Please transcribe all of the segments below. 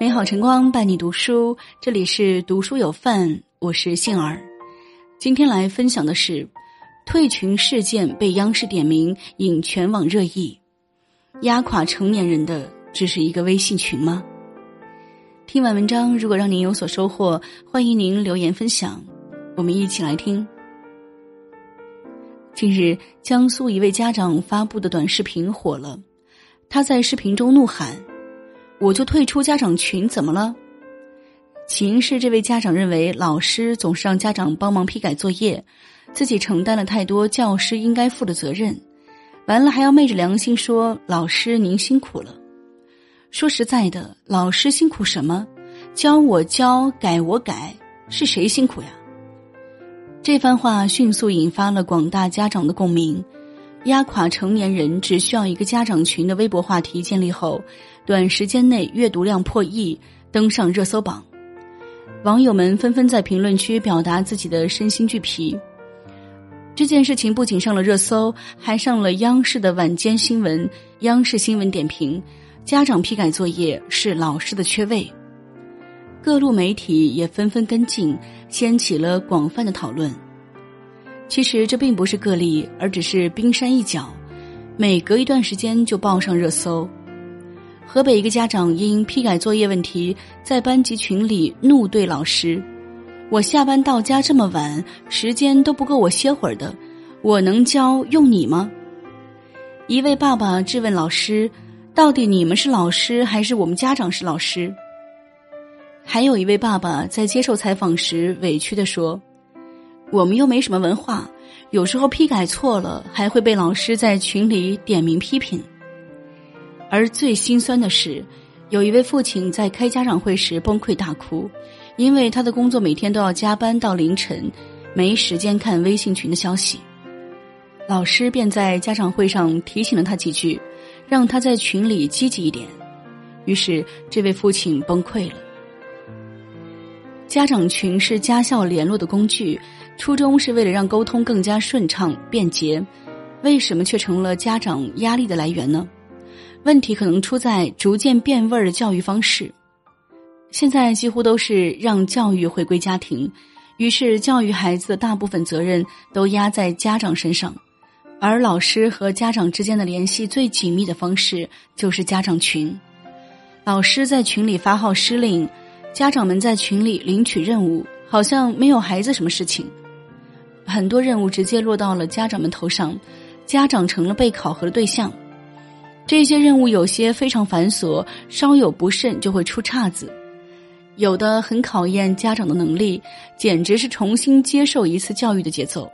美好晨光伴你读书，这里是读书有范，我是杏儿。今天来分享的是，退群事件被央视点名，引全网热议。压垮成年人的只是一个微信群吗？听完文章，如果让您有所收获，欢迎您留言分享，我们一起来听。近日，江苏一位家长发布的短视频火了，他在视频中怒喊。我就退出家长群，怎么了？起因是这位家长认为老师总是让家长帮忙批改作业，自己承担了太多教师应该负的责任，完了还要昧着良心说老师您辛苦了。说实在的，老师辛苦什么？教我教，改我改，是谁辛苦呀？这番话迅速引发了广大家长的共鸣。压垮成年人只需要一个家长群的微博话题建立后，短时间内阅读量破亿，登上热搜榜。网友们纷纷在评论区表达自己的身心俱疲。这件事情不仅上了热搜，还上了央视的晚间新闻。央视新闻点评：家长批改作业是老师的缺位。各路媒体也纷纷跟进，掀起了广泛的讨论。其实这并不是个例，而只是冰山一角，每隔一段时间就报上热搜。河北一个家长因批改作业问题，在班级群里怒对老师：“我下班到家这么晚，时间都不够我歇会儿的，我能教用你吗？”一位爸爸质问老师：“到底你们是老师，还是我们家长是老师？”还有一位爸爸在接受采访时委屈地说。我们又没什么文化，有时候批改错了，还会被老师在群里点名批评。而最心酸的是，有一位父亲在开家长会时崩溃大哭，因为他的工作每天都要加班到凌晨，没时间看微信群的消息。老师便在家长会上提醒了他几句，让他在群里积极一点。于是，这位父亲崩溃了。家长群是家校联络的工具。初衷是为了让沟通更加顺畅便捷，为什么却成了家长压力的来源呢？问题可能出在逐渐变味儿的教育方式。现在几乎都是让教育回归家庭，于是教育孩子的大部分责任都压在家长身上，而老师和家长之间的联系最紧密的方式就是家长群。老师在群里发号施令，家长们在群里领取任务，好像没有孩子什么事情。很多任务直接落到了家长们头上，家长成了被考核的对象。这些任务有些非常繁琐，稍有不慎就会出岔子；有的很考验家长的能力，简直是重新接受一次教育的节奏。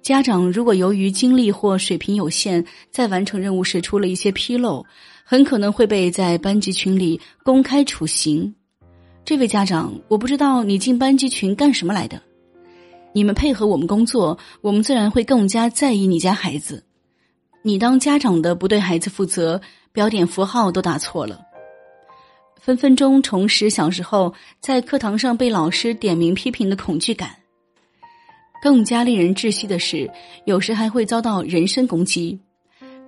家长如果由于精力或水平有限，在完成任务时出了一些纰漏，很可能会被在班级群里公开处刑。这位家长，我不知道你进班级群干什么来的。你们配合我们工作，我们自然会更加在意你家孩子。你当家长的不对孩子负责，标点符号都打错了，分分钟重拾小时候在课堂上被老师点名批评的恐惧感。更加令人窒息的是，有时还会遭到人身攻击。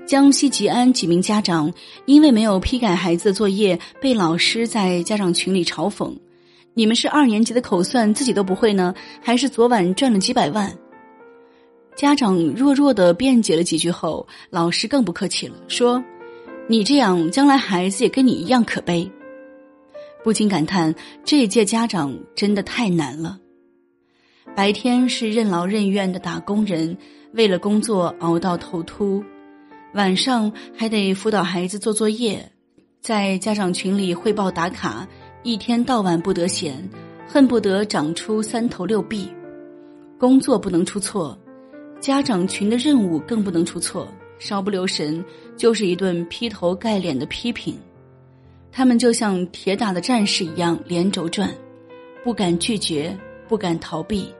江西吉安几名家长因为没有批改孩子的作业，被老师在家长群里嘲讽。你们是二年级的口算自己都不会呢，还是昨晚赚了几百万？家长弱弱的辩解了几句后，老师更不客气了，说：“你这样，将来孩子也跟你一样可悲。”不禁感叹，这一届家长真的太难了。白天是任劳任怨的打工人，为了工作熬到头秃；晚上还得辅导孩子做作业，在家长群里汇报打卡。一天到晚不得闲，恨不得长出三头六臂。工作不能出错，家长群的任务更不能出错。稍不留神，就是一顿劈头盖脸的批评。他们就像铁打的战士一样连轴转，不敢拒绝，不敢逃避，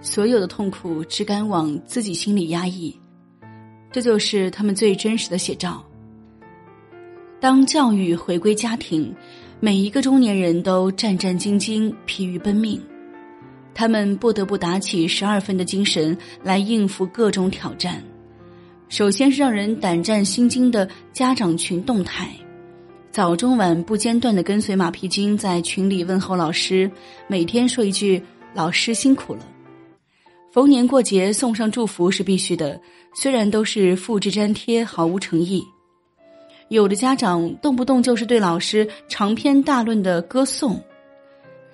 所有的痛苦只敢往自己心里压抑。这就是他们最真实的写照。当教育回归家庭。每一个中年人都战战兢兢、疲于奔命，他们不得不打起十二分的精神来应付各种挑战。首先是让人胆战心惊的家长群动态，早中晚不间断的跟随马屁精在群里问候老师，每天说一句“老师辛苦了”。逢年过节送上祝福是必须的，虽然都是复制粘贴，毫无诚意。有的家长动不动就是对老师长篇大论的歌颂，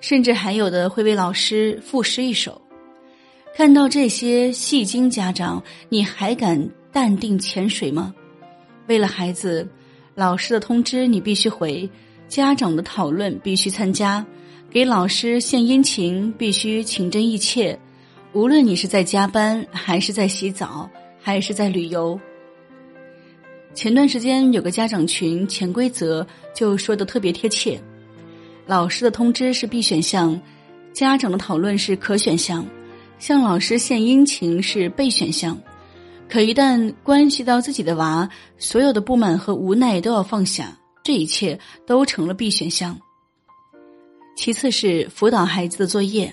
甚至还有的会为老师赋诗一首。看到这些戏精家长，你还敢淡定潜水吗？为了孩子，老师的通知你必须回，家长的讨论必须参加，给老师献殷勤必须情真意切。无论你是在加班，还是在洗澡，还是在旅游。前段时间有个家长群潜规则就说的特别贴切，老师的通知是必选项，家长的讨论是可选项，向老师献殷勤是备选项。可一旦关系到自己的娃，所有的不满和无奈都要放下，这一切都成了必选项。其次是辅导孩子的作业，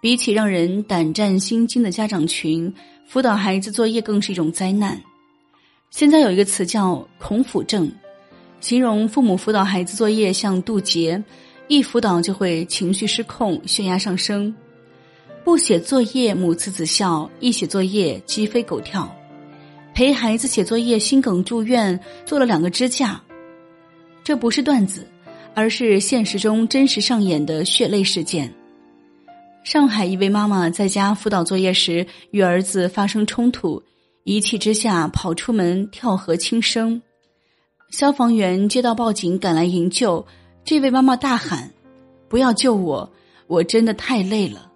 比起让人胆战心惊的家长群，辅导孩子作业更是一种灾难。现在有一个词叫“恐辅症”，形容父母辅导孩子作业像渡劫，一辅导就会情绪失控、血压上升；不写作业母慈子孝，一写作业鸡飞狗跳；陪孩子写作业心梗住院，做了两个支架。这不是段子，而是现实中真实上演的血泪事件。上海一位妈妈在家辅导作业时，与儿子发生冲突。一气之下跑出门跳河轻生，消防员接到报警赶来营救，这位妈妈大喊：“不要救我，我真的太累了。”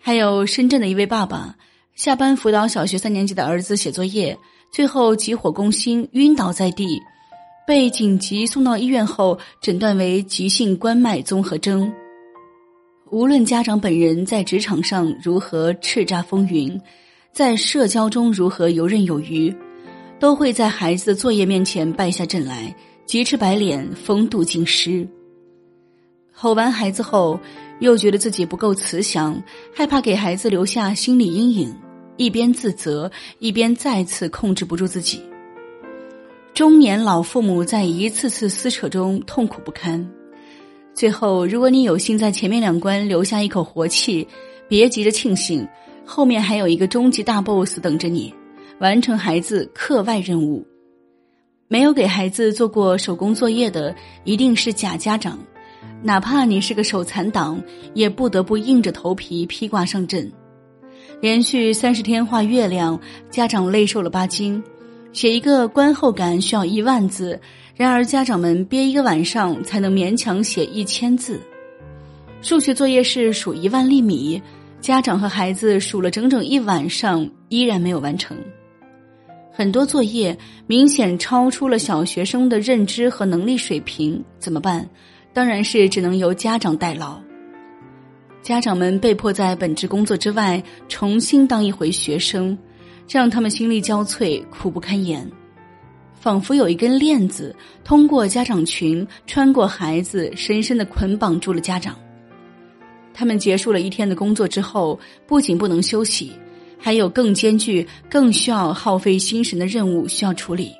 还有深圳的一位爸爸，下班辅导小学三年级的儿子写作业，最后急火攻心晕倒在地，被紧急送到医院后诊断为急性冠脉综合征。无论家长本人在职场上如何叱咤风云。在社交中如何游刃有余，都会在孩子的作业面前败下阵来，急赤白脸，风度尽失。吼完孩子后，又觉得自己不够慈祥，害怕给孩子留下心理阴影，一边自责，一边再次控制不住自己。中年老父母在一次次撕扯中痛苦不堪。最后，如果你有幸在前面两关留下一口活气，别急着庆幸。后面还有一个终极大 BOSS 等着你，完成孩子课外任务。没有给孩子做过手工作业的，一定是假家长。哪怕你是个手残党，也不得不硬着头皮披挂上阵。连续三十天画月亮，家长累瘦了八斤。写一个观后感需要一万字，然而家长们憋一个晚上才能勉强写一千字。数学作业是数一万粒米。家长和孩子数了整整一晚上，依然没有完成。很多作业明显超出了小学生的认知和能力水平，怎么办？当然是只能由家长代劳。家长们被迫在本职工作之外重新当一回学生，这让他们心力交瘁，苦不堪言。仿佛有一根链子通过家长群穿过孩子，深深的捆绑住了家长。他们结束了一天的工作之后，不仅不能休息，还有更艰巨、更需要耗费心神的任务需要处理。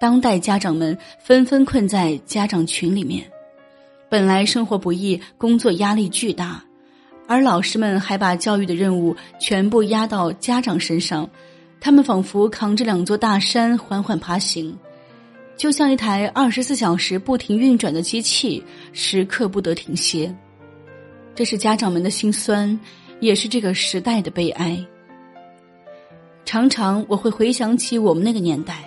当代家长们纷纷困在家长群里面，本来生活不易，工作压力巨大，而老师们还把教育的任务全部压到家长身上，他们仿佛扛着两座大山缓缓爬行，就像一台二十四小时不停运转的机器，时刻不得停歇。这是家长们的心酸，也是这个时代的悲哀。常常我会回想起我们那个年代，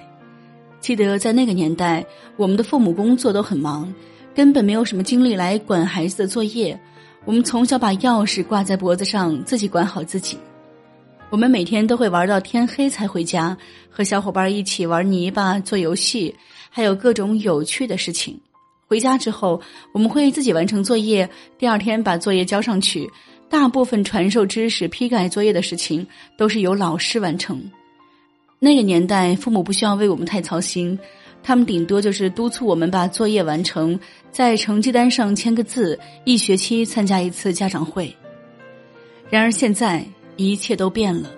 记得在那个年代，我们的父母工作都很忙，根本没有什么精力来管孩子的作业。我们从小把钥匙挂在脖子上，自己管好自己。我们每天都会玩到天黑才回家，和小伙伴一起玩泥巴、做游戏，还有各种有趣的事情。回家之后，我们会自己完成作业，第二天把作业交上去。大部分传授知识、批改作业的事情都是由老师完成。那个年代，父母不需要为我们太操心，他们顶多就是督促我们把作业完成，在成绩单上签个字，一学期参加一次家长会。然而现在，一切都变了。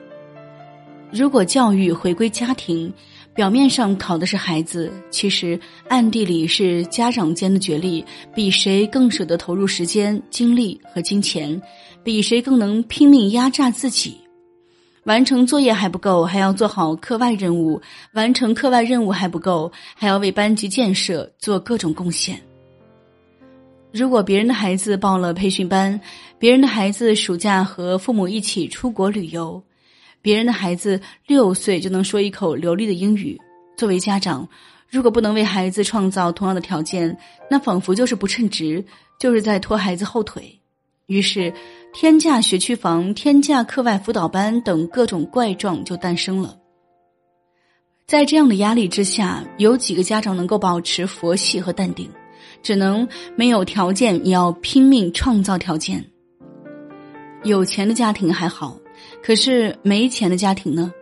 如果教育回归家庭，表面上考的是孩子，其实暗地里是家长间的角力，比谁更舍得投入时间、精力和金钱，比谁更能拼命压榨自己。完成作业还不够，还要做好课外任务；完成课外任务还不够，还要为班级建设做各种贡献。如果别人的孩子报了培训班，别人的孩子暑假和父母一起出国旅游。别人的孩子六岁就能说一口流利的英语，作为家长，如果不能为孩子创造同样的条件，那仿佛就是不称职，就是在拖孩子后腿。于是，天价学区房、天价课外辅导班等各种怪状就诞生了。在这样的压力之下，有几个家长能够保持佛系和淡定？只能没有条件也要拼命创造条件。有钱的家庭还好。可是没钱的家庭呢？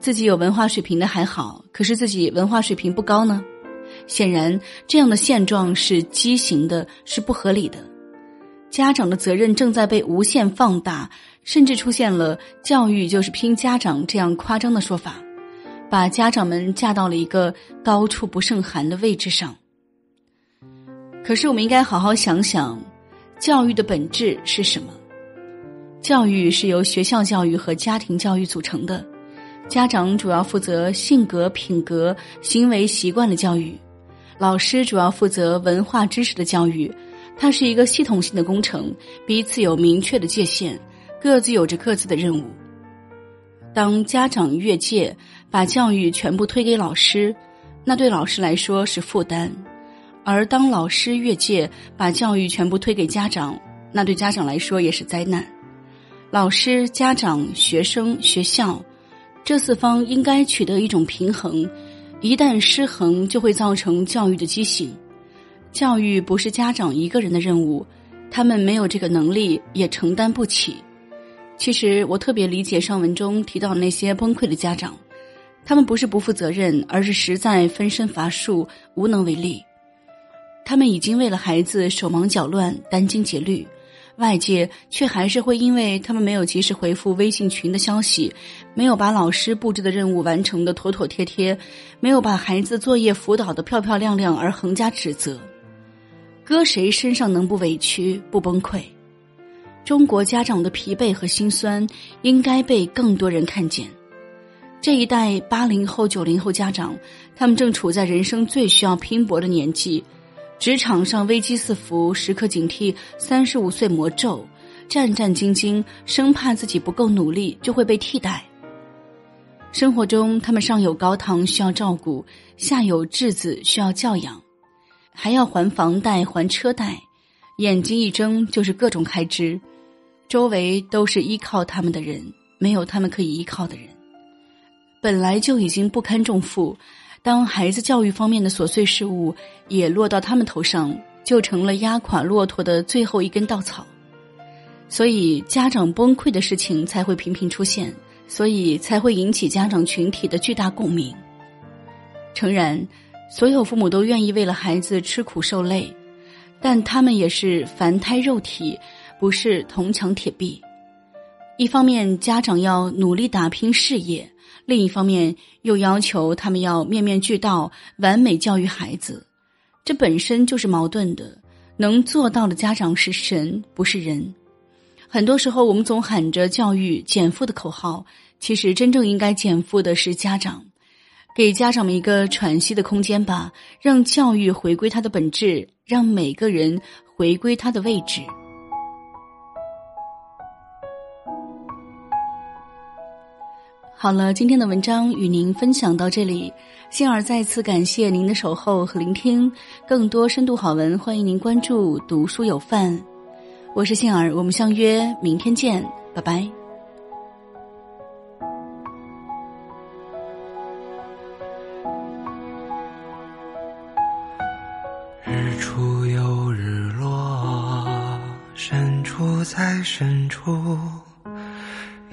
自己有文化水平的还好，可是自己文化水平不高呢？显然，这样的现状是畸形的，是不合理的。家长的责任正在被无限放大，甚至出现了“教育就是拼家长”这样夸张的说法，把家长们架到了一个高处不胜寒的位置上。可是，我们应该好好想想，教育的本质是什么？教育是由学校教育和家庭教育组成的，家长主要负责性格、品格、行为习惯的教育，老师主要负责文化知识的教育。它是一个系统性的工程，彼此有明确的界限，各自有着各自的任务。当家长越界，把教育全部推给老师，那对老师来说是负担；而当老师越界，把教育全部推给家长，那对家长来说也是灾难。老师、家长、学生、学校，这四方应该取得一种平衡。一旦失衡，就会造成教育的畸形。教育不是家长一个人的任务，他们没有这个能力，也承担不起。其实，我特别理解上文中提到那些崩溃的家长，他们不是不负责任，而是实在分身乏术，无能为力。他们已经为了孩子手忙脚乱、殚精竭虑。外界却还是会因为他们没有及时回复微信群的消息，没有把老师布置的任务完成的妥妥帖帖，没有把孩子作业辅导的漂漂亮亮而横加指责，搁谁身上能不委屈不崩溃？中国家长的疲惫和心酸应该被更多人看见。这一代八零后、九零后家长，他们正处在人生最需要拼搏的年纪。职场上危机四伏，时刻警惕三十五岁魔咒，战战兢兢，生怕自己不够努力就会被替代。生活中，他们上有高堂需要照顾，下有稚子需要教养，还要还房贷、还车贷，眼睛一睁就是各种开支，周围都是依靠他们的人，没有他们可以依靠的人，本来就已经不堪重负。当孩子教育方面的琐碎事物也落到他们头上，就成了压垮骆驼的最后一根稻草。所以家长崩溃的事情才会频频出现，所以才会引起家长群体的巨大共鸣。诚然，所有父母都愿意为了孩子吃苦受累，但他们也是凡胎肉体，不是铜墙铁壁。一方面，家长要努力打拼事业。另一方面，又要求他们要面面俱到、完美教育孩子，这本身就是矛盾的。能做到的家长是神，不是人。很多时候，我们总喊着教育减负的口号，其实真正应该减负的是家长。给家长们一个喘息的空间吧，让教育回归它的本质，让每个人回归他的位置。好了，今天的文章与您分享到这里，杏儿再次感谢您的守候和聆听。更多深度好文，欢迎您关注“读书有范”。我是杏儿，我们相约明天见，拜拜。日出有日落，深处在深处。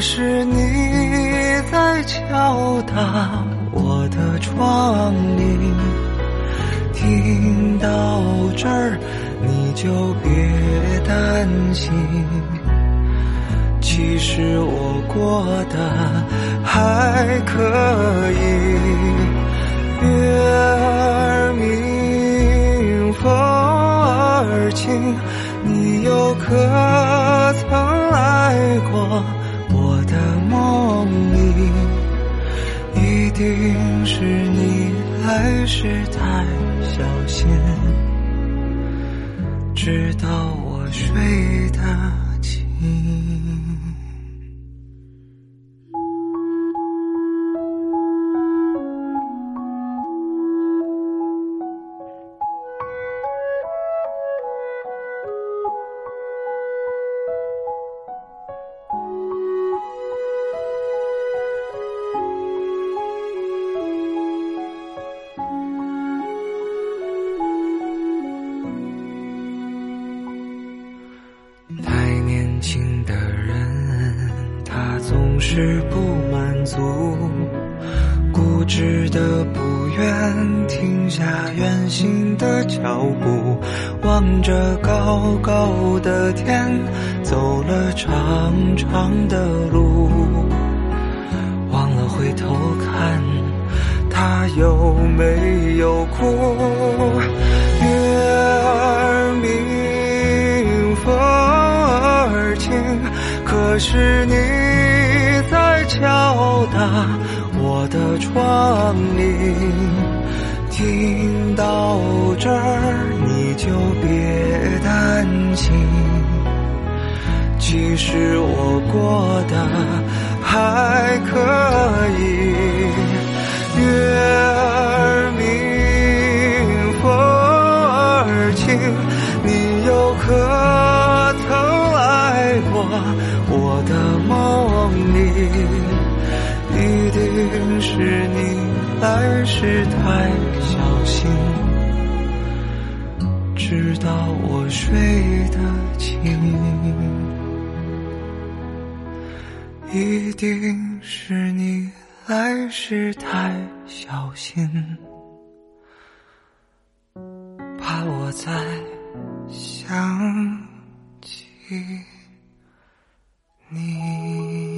是你在敲打我的窗棂，听到这儿你就别担心，其实我过得还可以。月儿明，风儿轻，你又可曾定是你来时太小心，直到我睡望着高高的天，走了长长的路，忘了回头看，他有没有哭？月儿明，风儿轻，可是你在。敲打我的窗棂，听到这儿就别担心，其实我过得还可以。月儿明，风儿轻，你又可曾来过我的梦里？一定是你来时定是你来时太小心，怕我再想起你。